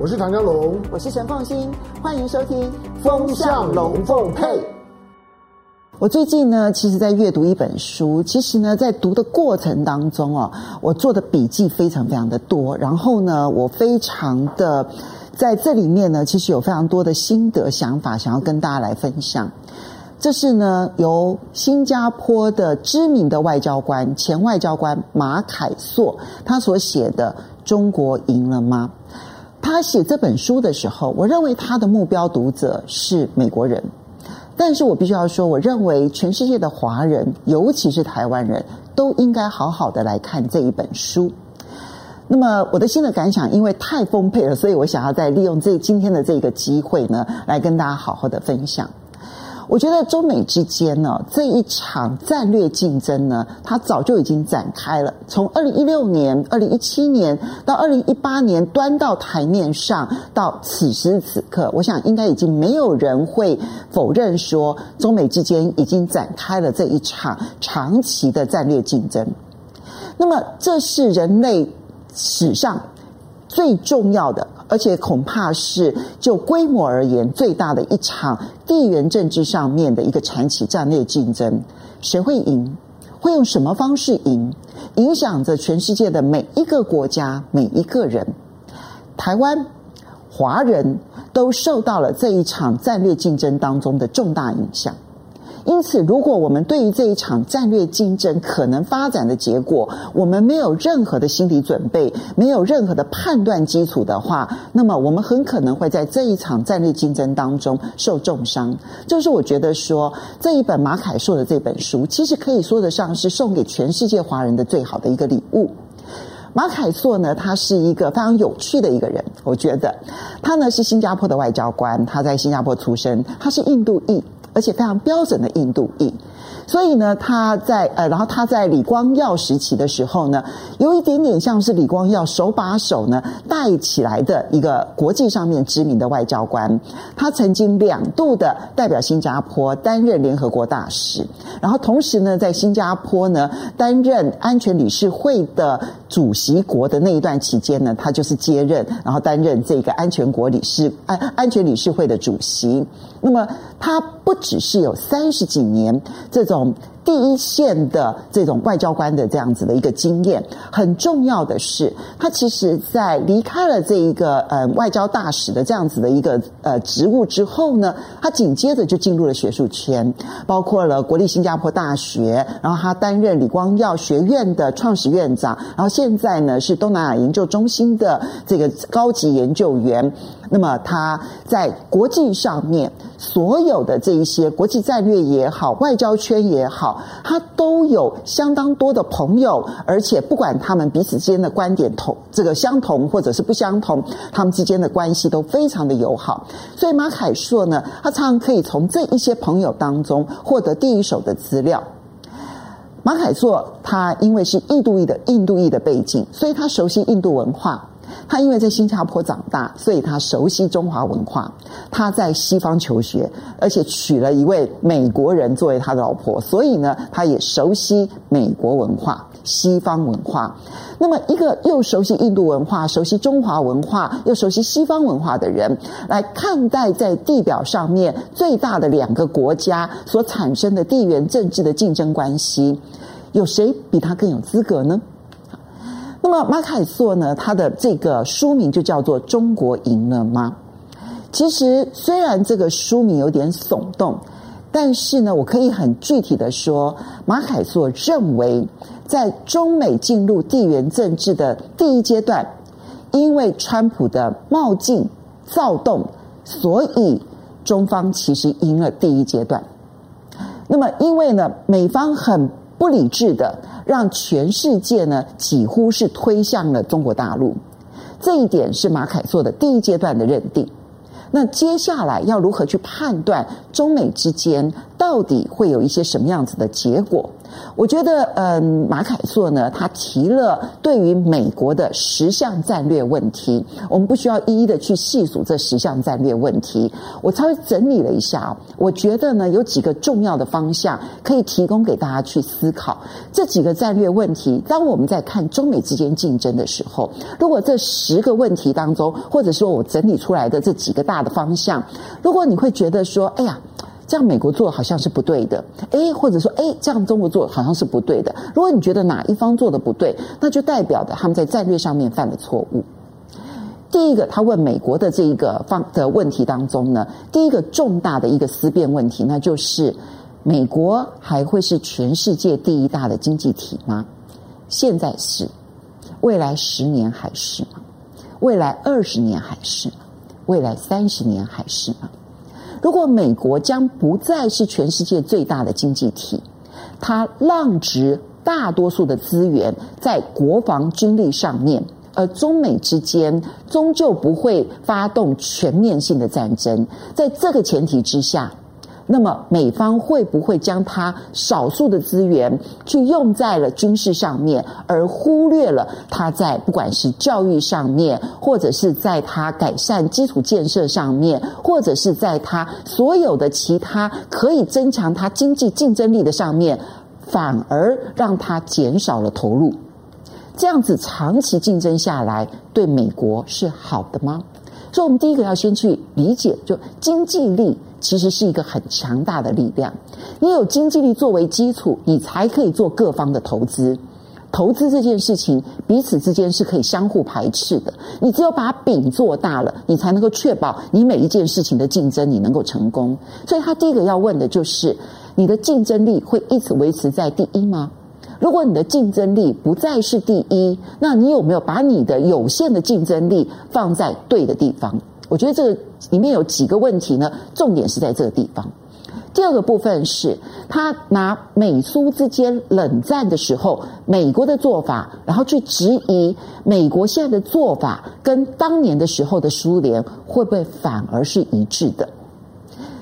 我是唐江龙，我是陈凤新，欢迎收听《风向龙凤配》。我最近呢，其实在阅读一本书，其实呢，在读的过程当中哦，我做的笔记非常非常的多，然后呢，我非常的在这里面呢，其实有非常多的心得想法，想要跟大家来分享。这是呢，由新加坡的知名的外交官，前外交官马凯硕他所写的《中国赢了吗》。他写这本书的时候，我认为他的目标读者是美国人，但是我必须要说，我认为全世界的华人，尤其是台湾人都应该好好的来看这一本书。那么我的新的感想，因为太丰沛了，所以我想要再利用这今天的这个机会呢，来跟大家好好的分享。我觉得中美之间呢，这一场战略竞争呢，它早就已经展开了。从二零一六年、二零一七年到二零一八年端到台面上，到此时此刻，我想应该已经没有人会否认说，中美之间已经展开了这一场长期的战略竞争。那么，这是人类史上最重要的。而且恐怕是就规模而言最大的一场地缘政治上面的一个长期战略竞争，谁会赢？会用什么方式赢？影响着全世界的每一个国家、每一个人。台湾华人都受到了这一场战略竞争当中的重大影响。因此，如果我们对于这一场战略竞争可能发展的结果，我们没有任何的心理准备，没有任何的判断基础的话，那么我们很可能会在这一场战略竞争当中受重伤。就是我觉得说，这一本马凯硕的这本书，其实可以说得上是送给全世界华人的最好的一个礼物。马凯硕呢，他是一个非常有趣的一个人，我觉得他呢是新加坡的外交官，他在新加坡出生，他是印度裔。而且非常标准的印度裔，所以呢，他在呃，然后他在李光耀时期的时候呢，有一点点像是李光耀手把手呢带起来的一个国际上面知名的外交官。他曾经两度的代表新加坡担任联合国大使，然后同时呢，在新加坡呢担任安全理事会的主席国的那一段期间呢，他就是接任，然后担任这个安全国理事安安全理事会的主席。那么他不只是有三十几年这种第一线的这种外交官的这样子的一个经验，很重要的是，他其实在离开了这一个呃外交大使的这样子的一个呃职务之后呢，他紧接着就进入了学术圈，包括了国立新加坡大学，然后他担任李光耀学院的创始院长，然后现在呢是东南亚研究中心的这个高级研究员。那么他在国际上面所有的这一些国际战略也好，外交圈也好，他都有相当多的朋友，而且不管他们彼此之间的观点同这个相同或者是不相同，他们之间的关系都非常的友好。所以马凯硕呢，他常常可以从这一些朋友当中获得第一手的资料。马凯硕他因为是印度裔的印度裔的背景，所以他熟悉印度文化。他因为在新加坡长大，所以他熟悉中华文化。他在西方求学，而且娶了一位美国人作为他的老婆，所以呢，他也熟悉美国文化、西方文化。那么，一个又熟悉印度文化、熟悉中华文化、又熟悉西方文化的人，来看待在地表上面最大的两个国家所产生的地缘政治的竞争关系，有谁比他更有资格呢？那么马凯硕呢，他的这个书名就叫做《中国赢了吗》？其实虽然这个书名有点耸动，但是呢，我可以很具体的说，马凯硕认为，在中美进入地缘政治的第一阶段，因为川普的冒进躁动，所以中方其实赢了第一阶段。那么因为呢，美方很不理智的。让全世界呢几乎是推向了中国大陆，这一点是马凯做的第一阶段的认定。那接下来要如何去判断中美之间到底会有一些什么样子的结果？我觉得，嗯，马凯硕呢，他提了对于美国的十项战略问题，我们不需要一一的去细数这十项战略问题。我稍微整理了一下，我觉得呢，有几个重要的方向可以提供给大家去思考。这几个战略问题，当我们在看中美之间竞争的时候，如果这十个问题当中，或者说我整理出来的这几个大的方向，如果你会觉得说，哎呀。这样美国做好像是不对的，诶，或者说，诶，这样中国做好像是不对的。如果你觉得哪一方做的不对，那就代表的他们在战略上面犯了错误。第一个，他问美国的这一个方的问题当中呢，第一个重大的一个思辨问题，那就是美国还会是全世界第一大的经济体吗？现在是，未来十年还是吗？未来二十年还是吗？未来三十年还是吗？如果美国将不再是全世界最大的经济体，它浪值大多数的资源在国防军力上面，而中美之间终究不会发动全面性的战争，在这个前提之下。那么美方会不会将他少数的资源去用在了军事上面，而忽略了他在不管是教育上面，或者是在他改善基础建设上面，或者是在他所有的其他可以增强他经济竞争力的上面，反而让他减少了投入？这样子长期竞争下来，对美国是好的吗？所以，我们第一个要先去理解，就经济力。其实是一个很强大的力量。你有经济力作为基础，你才可以做各方的投资。投资这件事情，彼此之间是可以相互排斥的。你只有把饼做大了，你才能够确保你每一件事情的竞争你能够成功。所以，他第一个要问的就是：你的竞争力会一直维持在第一吗？如果你的竞争力不再是第一，那你有没有把你的有限的竞争力放在对的地方？我觉得这个里面有几个问题呢，重点是在这个地方。第二个部分是，他拿美苏之间冷战的时候，美国的做法，然后去质疑美国现在的做法跟当年的时候的苏联会不会反而是一致的。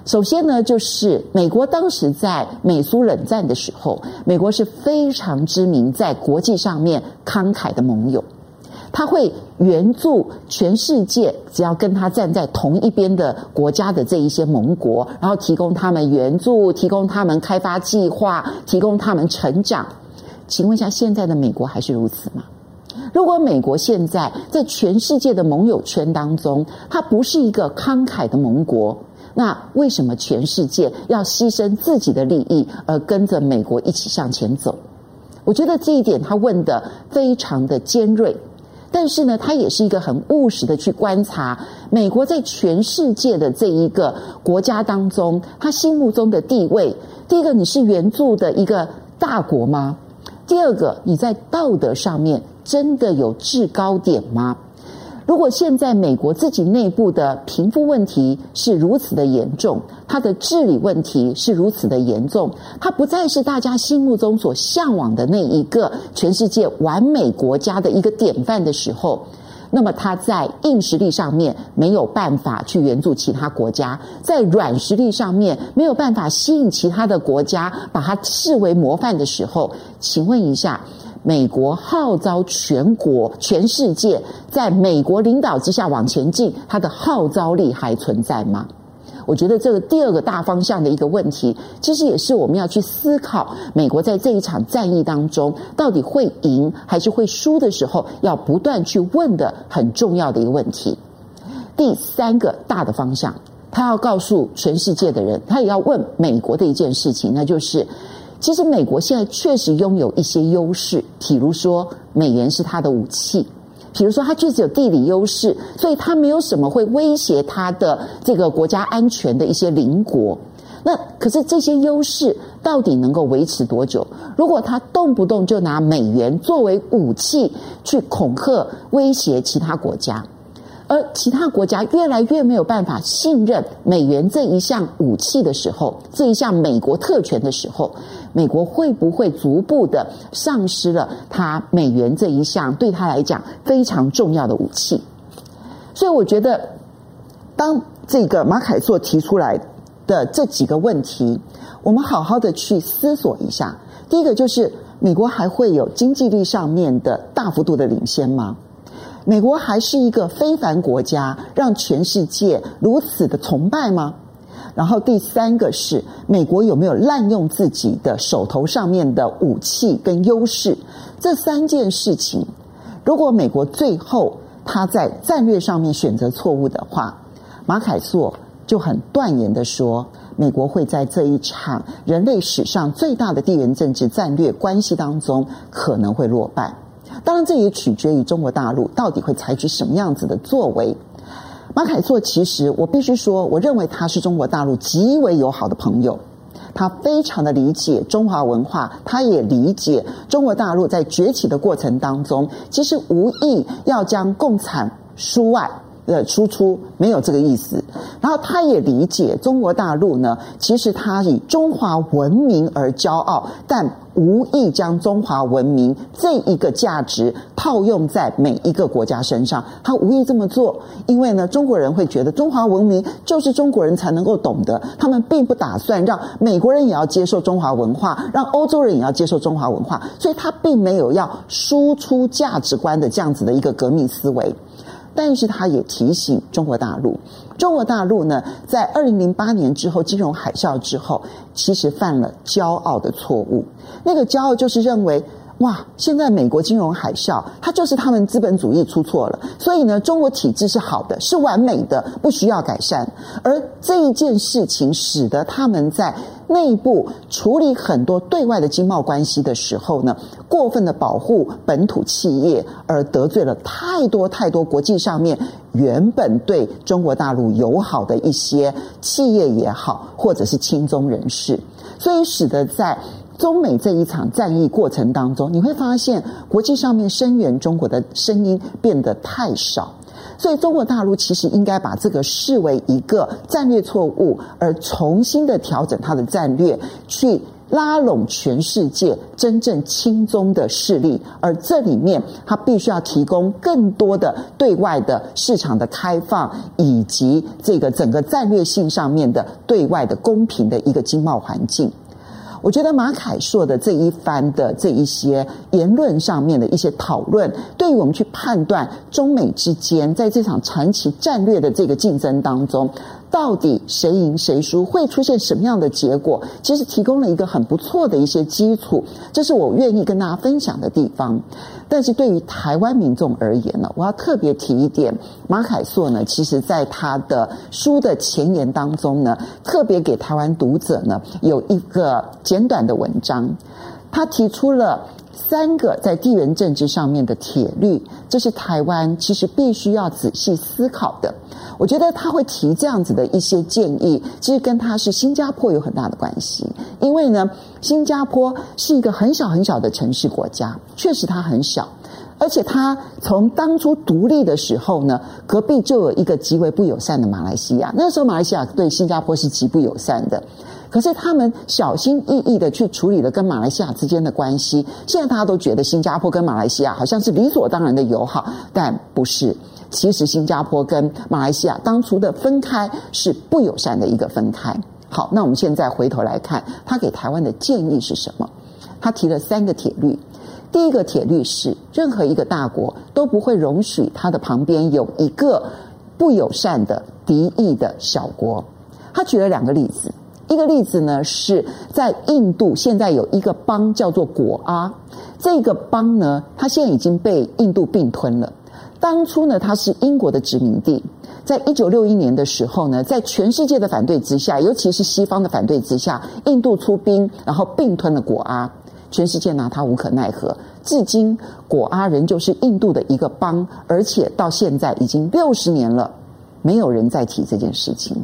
首先呢，就是美国当时在美苏冷战的时候，美国是非常知名在国际上面慷慨的盟友。他会援助全世界，只要跟他站在同一边的国家的这一些盟国，然后提供他们援助，提供他们开发计划，提供他们成长。请问一下，现在的美国还是如此吗？如果美国现在在全世界的盟友圈当中，它不是一个慷慨的盟国，那为什么全世界要牺牲自己的利益而跟着美国一起向前走？我觉得这一点他问得非常的尖锐。但是呢，他也是一个很务实的去观察美国在全世界的这一个国家当中，他心目中的地位。第一个，你是援助的一个大国吗？第二个，你在道德上面真的有制高点吗？如果现在美国自己内部的贫富问题是如此的严重，它的治理问题是如此的严重，它不再是大家心目中所向往的那一个全世界完美国家的一个典范的时候，那么它在硬实力上面没有办法去援助其他国家，在软实力上面没有办法吸引其他的国家把它视为模范的时候，请问一下。美国号召全国、全世界在美国领导之下往前进，它的号召力还存在吗？我觉得这个第二个大方向的一个问题，其实也是我们要去思考，美国在这一场战役当中到底会赢还是会输的时候，要不断去问的很重要的一个问题。第三个大的方向，他要告诉全世界的人，他也要问美国的一件事情，那就是。其实美国现在确实拥有一些优势，譬如说美元是它的武器，比如说它确实有地理优势，所以它没有什么会威胁它的这个国家安全的一些邻国。那可是这些优势到底能够维持多久？如果它动不动就拿美元作为武器去恐吓、威胁其他国家？而其他国家越来越没有办法信任美元这一项武器的时候，这一项美国特权的时候，美国会不会逐步的丧失了它美元这一项对他来讲非常重要的武器？所以，我觉得，当这个马凯硕提出来的这几个问题，我们好好的去思索一下，第一个就是美国还会有经济力上面的大幅度的领先吗？美国还是一个非凡国家，让全世界如此的崇拜吗？然后第三个是美国有没有滥用自己的手头上面的武器跟优势？这三件事情，如果美国最后他在战略上面选择错误的话，马凯硕就很断言的说，美国会在这一场人类史上最大的地缘政治战略关系当中可能会落败。当然，这也取决于中国大陆到底会采取什么样子的作为。马凯硕其实，我必须说，我认为他是中国大陆极为友好的朋友，他非常的理解中华文化，他也理解中国大陆在崛起的过程当中，其实无意要将共产输外。的输出没有这个意思，然后他也理解中国大陆呢，其实他以中华文明而骄傲，但无意将中华文明这一个价值套用在每一个国家身上，他无意这么做，因为呢，中国人会觉得中华文明就是中国人才能够懂得，他们并不打算让美国人也要接受中华文化，让欧洲人也要接受中华文化，所以他并没有要输出价值观的这样子的一个革命思维。但是他也提醒中国大陆，中国大陆呢，在二零零八年之后金融海啸之后，其实犯了骄傲的错误。那个骄傲就是认为，哇，现在美国金融海啸，它就是他们资本主义出错了，所以呢，中国体制是好的，是完美的，不需要改善。而这一件事情，使得他们在内部处理很多对外的经贸关系的时候呢，过分的保护本土企业，而得罪了太多太多国际上面原本对中国大陆友好的一些企业也好，或者是亲中人士，所以使得在中美这一场战役过程当中，你会发现国际上面声援中国的声音变得太少。所以，中国大陆其实应该把这个视为一个战略错误，而重新的调整它的战略，去拉拢全世界真正亲中的势力。而这里面，它必须要提供更多的对外的市场的开放，以及这个整个战略性上面的对外的公平的一个经贸环境。我觉得马凯硕的这一番的这一些言论上面的一些讨论，对于我们去判断中美之间在这场长期战略的这个竞争当中，到底谁赢谁输，会出现什么样的结果，其实提供了一个很不错的一些基础，这是我愿意跟大家分享的地方。但是对于台湾民众而言呢，我要特别提一点，马凯硕呢，其实在他的书的前言当中呢，特别给台湾读者呢有一个简短的文章，他提出了三个在地缘政治上面的铁律，这是台湾其实必须要仔细思考的。我觉得他会提这样子的一些建议，其实跟他是新加坡有很大的关系。因为呢，新加坡是一个很小很小的城市国家，确实它很小，而且它从当初独立的时候呢，隔壁就有一个极为不友善的马来西亚。那时候马来西亚对新加坡是极不友善的，可是他们小心翼翼的去处理了跟马来西亚之间的关系。现在大家都觉得新加坡跟马来西亚好像是理所当然的友好，但不是。其实新加坡跟马来西亚当初的分开是不友善的一个分开。好，那我们现在回头来看，他给台湾的建议是什么？他提了三个铁律。第一个铁律是，任何一个大国都不会容许他的旁边有一个不友善的敌意的小国。他举了两个例子，一个例子呢是在印度，现在有一个邦叫做果阿，这个邦呢，它现在已经被印度并吞了。当初呢，它是英国的殖民地。在一九六一年的时候呢，在全世界的反对之下，尤其是西方的反对之下，印度出兵，然后并吞了果阿。全世界拿它无可奈何。至今，果阿仍旧是印度的一个邦，而且到现在已经六十年了，没有人再提这件事情。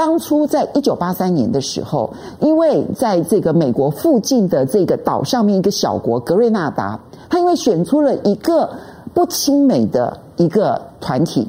当初在一九八三年的时候，因为在这个美国附近的这个岛上面一个小国格瑞纳达，他因为选出了一个。不亲美的一个团体，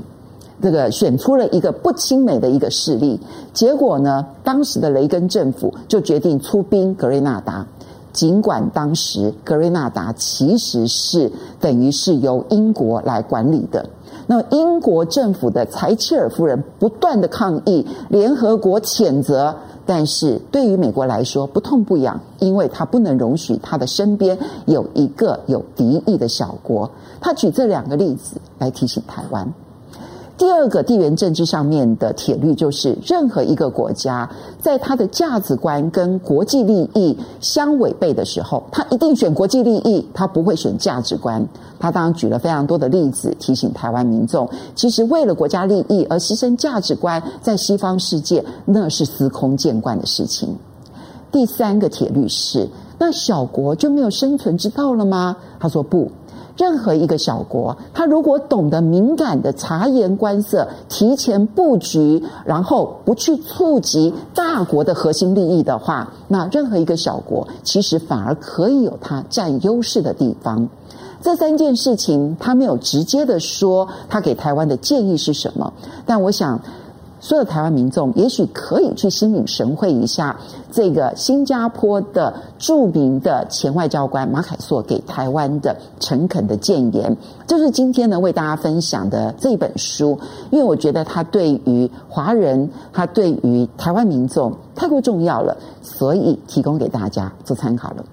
这个选出了一个不亲美的一个势力，结果呢，当时的雷根政府就决定出兵格瑞纳达，尽管当时格瑞纳达其实是等于是由英国来管理的。那英国政府的柴切尔夫人不断的抗议，联合国谴责，但是对于美国来说不痛不痒，因为他不能容许他的身边有一个有敌意的小国。他举这两个例子来提醒台湾。第二个地缘政治上面的铁律就是，任何一个国家在他的价值观跟国际利益相违背的时候，他一定选国际利益，他不会选价值观。他当然举了非常多的例子，提醒台湾民众，其实为了国家利益而牺牲价值观，在西方世界那是司空见惯的事情。第三个铁律是，那小国就没有生存之道了吗？他说不。任何一个小国，他如果懂得敏感的察言观色、提前布局，然后不去触及大国的核心利益的话，那任何一个小国其实反而可以有它占优势的地方。这三件事情，他没有直接的说他给台湾的建议是什么，但我想。所有台湾民众也许可以去心领神会一下这个新加坡的著名的前外交官马凯硕给台湾的诚恳的谏言，就是今天呢为大家分享的这本书，因为我觉得它对于华人，它对于台湾民众太过重要了，所以提供给大家做参考了。